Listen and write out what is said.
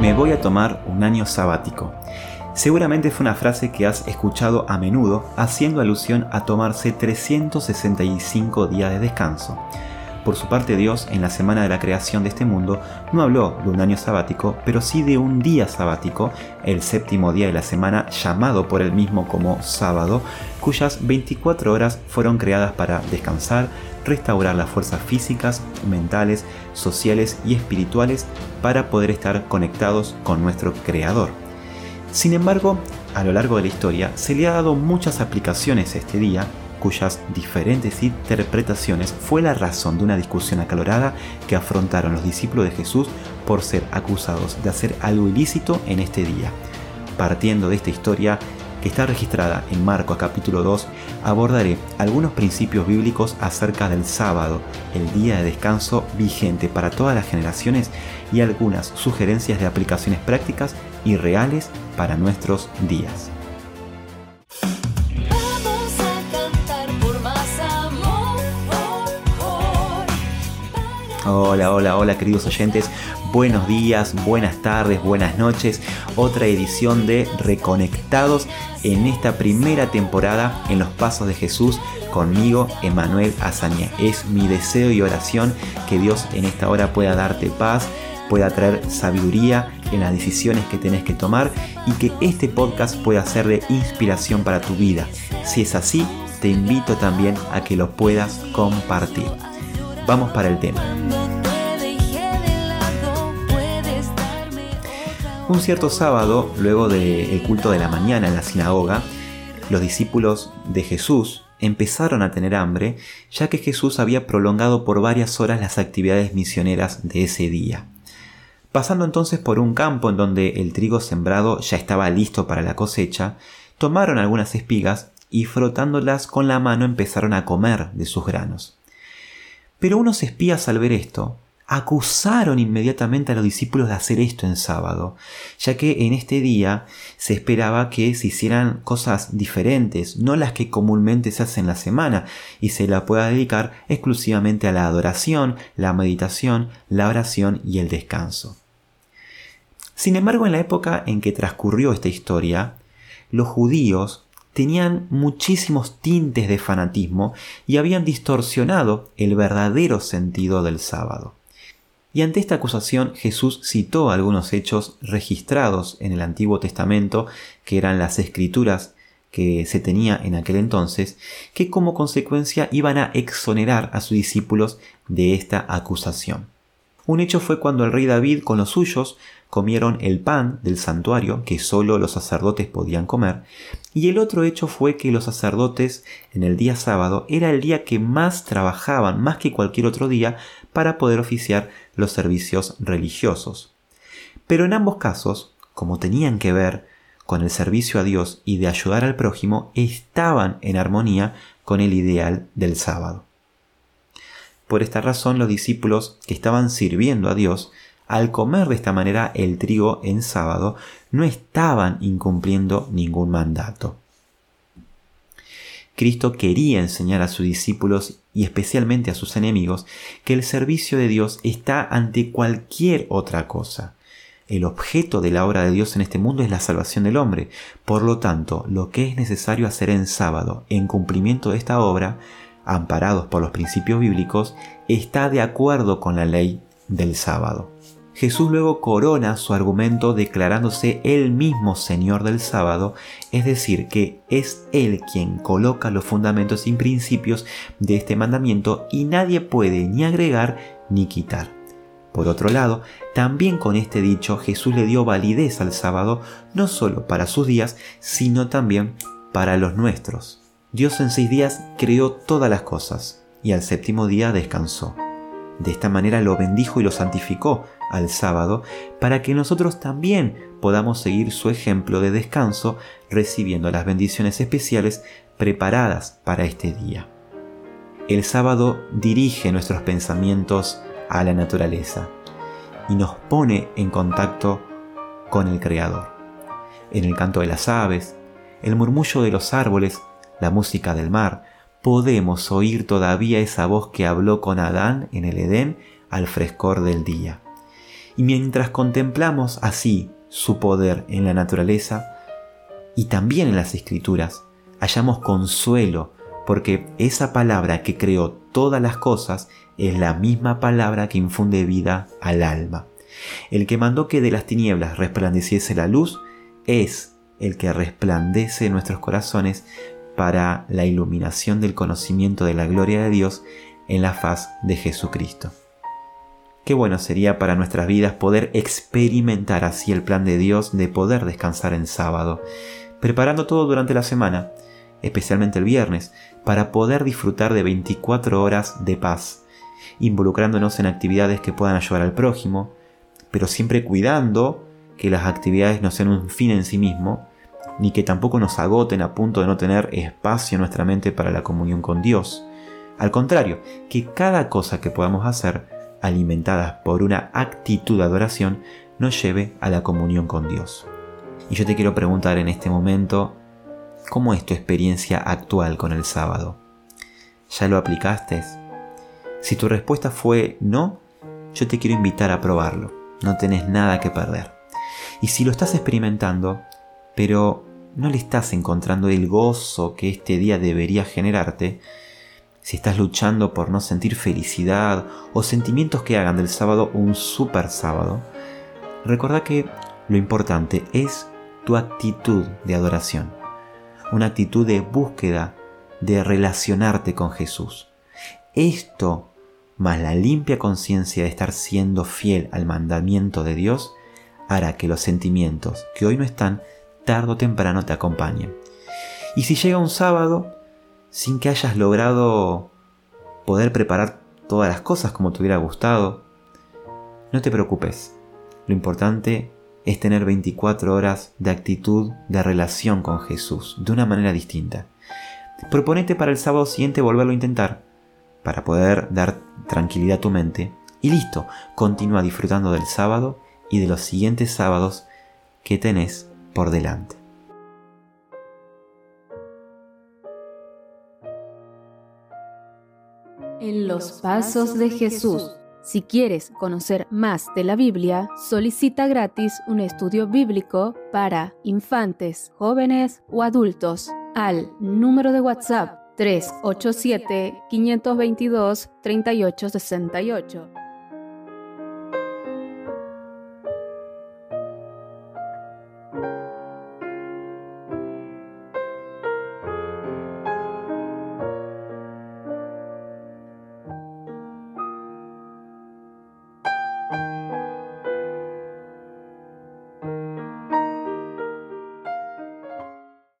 Me voy a tomar un año sabático. Seguramente fue una frase que has escuchado a menudo haciendo alusión a tomarse 365 días de descanso. Por su parte Dios, en la semana de la creación de este mundo, no habló de un año sabático, pero sí de un día sabático, el séptimo día de la semana llamado por él mismo como sábado, cuyas 24 horas fueron creadas para descansar, restaurar las fuerzas físicas, mentales, sociales y espirituales para poder estar conectados con nuestro Creador. Sin embargo, a lo largo de la historia se le ha dado muchas aplicaciones a este día, cuyas diferentes interpretaciones fue la razón de una discusión acalorada que afrontaron los discípulos de Jesús por ser acusados de hacer algo ilícito en este día. Partiendo de esta historia, que está registrada en Marcos capítulo 2, abordaré algunos principios bíblicos acerca del sábado, el día de descanso vigente para todas las generaciones y algunas sugerencias de aplicaciones prácticas y reales para nuestros días. Hola, hola, hola queridos oyentes, buenos días, buenas tardes, buenas noches, otra edición de Reconectados en esta primera temporada en los pasos de Jesús conmigo, Emanuel Azañé. Es mi deseo y oración que Dios en esta hora pueda darte paz, pueda traer sabiduría en las decisiones que tenés que tomar y que este podcast pueda ser de inspiración para tu vida. Si es así, te invito también a que lo puedas compartir. Vamos para el tema. Un cierto sábado, luego del culto de la mañana en la sinagoga, los discípulos de Jesús empezaron a tener hambre, ya que Jesús había prolongado por varias horas las actividades misioneras de ese día. Pasando entonces por un campo en donde el trigo sembrado ya estaba listo para la cosecha, tomaron algunas espigas y frotándolas con la mano empezaron a comer de sus granos. Pero unos espías al ver esto acusaron inmediatamente a los discípulos de hacer esto en sábado, ya que en este día se esperaba que se hicieran cosas diferentes, no las que comúnmente se hacen la semana, y se la pueda dedicar exclusivamente a la adoración, la meditación, la oración y el descanso. Sin embargo, en la época en que transcurrió esta historia, los judíos tenían muchísimos tintes de fanatismo y habían distorsionado el verdadero sentido del sábado. Y ante esta acusación Jesús citó algunos hechos registrados en el Antiguo Testamento, que eran las escrituras que se tenía en aquel entonces, que como consecuencia iban a exonerar a sus discípulos de esta acusación. Un hecho fue cuando el rey David con los suyos comieron el pan del santuario que solo los sacerdotes podían comer, y el otro hecho fue que los sacerdotes en el día sábado era el día que más trabajaban, más que cualquier otro día, para poder oficiar los servicios religiosos. Pero en ambos casos, como tenían que ver con el servicio a Dios y de ayudar al prójimo, estaban en armonía con el ideal del sábado. Por esta razón los discípulos que estaban sirviendo a Dios, al comer de esta manera el trigo en sábado, no estaban incumpliendo ningún mandato. Cristo quería enseñar a sus discípulos y especialmente a sus enemigos que el servicio de Dios está ante cualquier otra cosa. El objeto de la obra de Dios en este mundo es la salvación del hombre. Por lo tanto, lo que es necesario hacer en sábado, en cumplimiento de esta obra, amparados por los principios bíblicos, está de acuerdo con la ley del sábado. Jesús luego corona su argumento declarándose él mismo Señor del sábado, es decir, que es Él quien coloca los fundamentos y principios de este mandamiento y nadie puede ni agregar ni quitar. Por otro lado, también con este dicho Jesús le dio validez al sábado no solo para sus días, sino también para los nuestros. Dios en seis días creó todas las cosas y al séptimo día descansó. De esta manera lo bendijo y lo santificó al sábado para que nosotros también podamos seguir su ejemplo de descanso recibiendo las bendiciones especiales preparadas para este día. El sábado dirige nuestros pensamientos a la naturaleza y nos pone en contacto con el Creador. En el canto de las aves, el murmullo de los árboles, la música del mar, podemos oír todavía esa voz que habló con Adán en el Edén al frescor del día. Y mientras contemplamos así su poder en la naturaleza y también en las escrituras, hallamos consuelo porque esa palabra que creó todas las cosas es la misma palabra que infunde vida al alma. El que mandó que de las tinieblas resplandeciese la luz es el que resplandece en nuestros corazones para la iluminación del conocimiento de la gloria de Dios en la faz de Jesucristo. Qué bueno sería para nuestras vidas poder experimentar así el plan de Dios de poder descansar en sábado, preparando todo durante la semana, especialmente el viernes, para poder disfrutar de 24 horas de paz, involucrándonos en actividades que puedan ayudar al prójimo, pero siempre cuidando que las actividades no sean un fin en sí mismo, ni que tampoco nos agoten a punto de no tener espacio en nuestra mente para la comunión con Dios. Al contrario, que cada cosa que podamos hacer alimentadas por una actitud de adoración, nos lleve a la comunión con Dios. Y yo te quiero preguntar en este momento, ¿cómo es tu experiencia actual con el sábado? ¿Ya lo aplicaste? Si tu respuesta fue no, yo te quiero invitar a probarlo. No tenés nada que perder. Y si lo estás experimentando, pero no le estás encontrando el gozo que este día debería generarte, si estás luchando por no sentir felicidad o sentimientos que hagan del sábado un super sábado, recuerda que lo importante es tu actitud de adoración, una actitud de búsqueda, de relacionarte con Jesús. Esto, más la limpia conciencia de estar siendo fiel al mandamiento de Dios, hará que los sentimientos que hoy no están, tarde o temprano te acompañen. Y si llega un sábado sin que hayas logrado poder preparar todas las cosas como te hubiera gustado, no te preocupes. Lo importante es tener 24 horas de actitud de relación con Jesús de una manera distinta. Proponete para el sábado siguiente volverlo a intentar, para poder dar tranquilidad a tu mente. Y listo, continúa disfrutando del sábado y de los siguientes sábados que tenés por delante. En los pasos de Jesús. Si quieres conocer más de la Biblia, solicita gratis un estudio bíblico para infantes, jóvenes o adultos al número de WhatsApp 387 522 3868.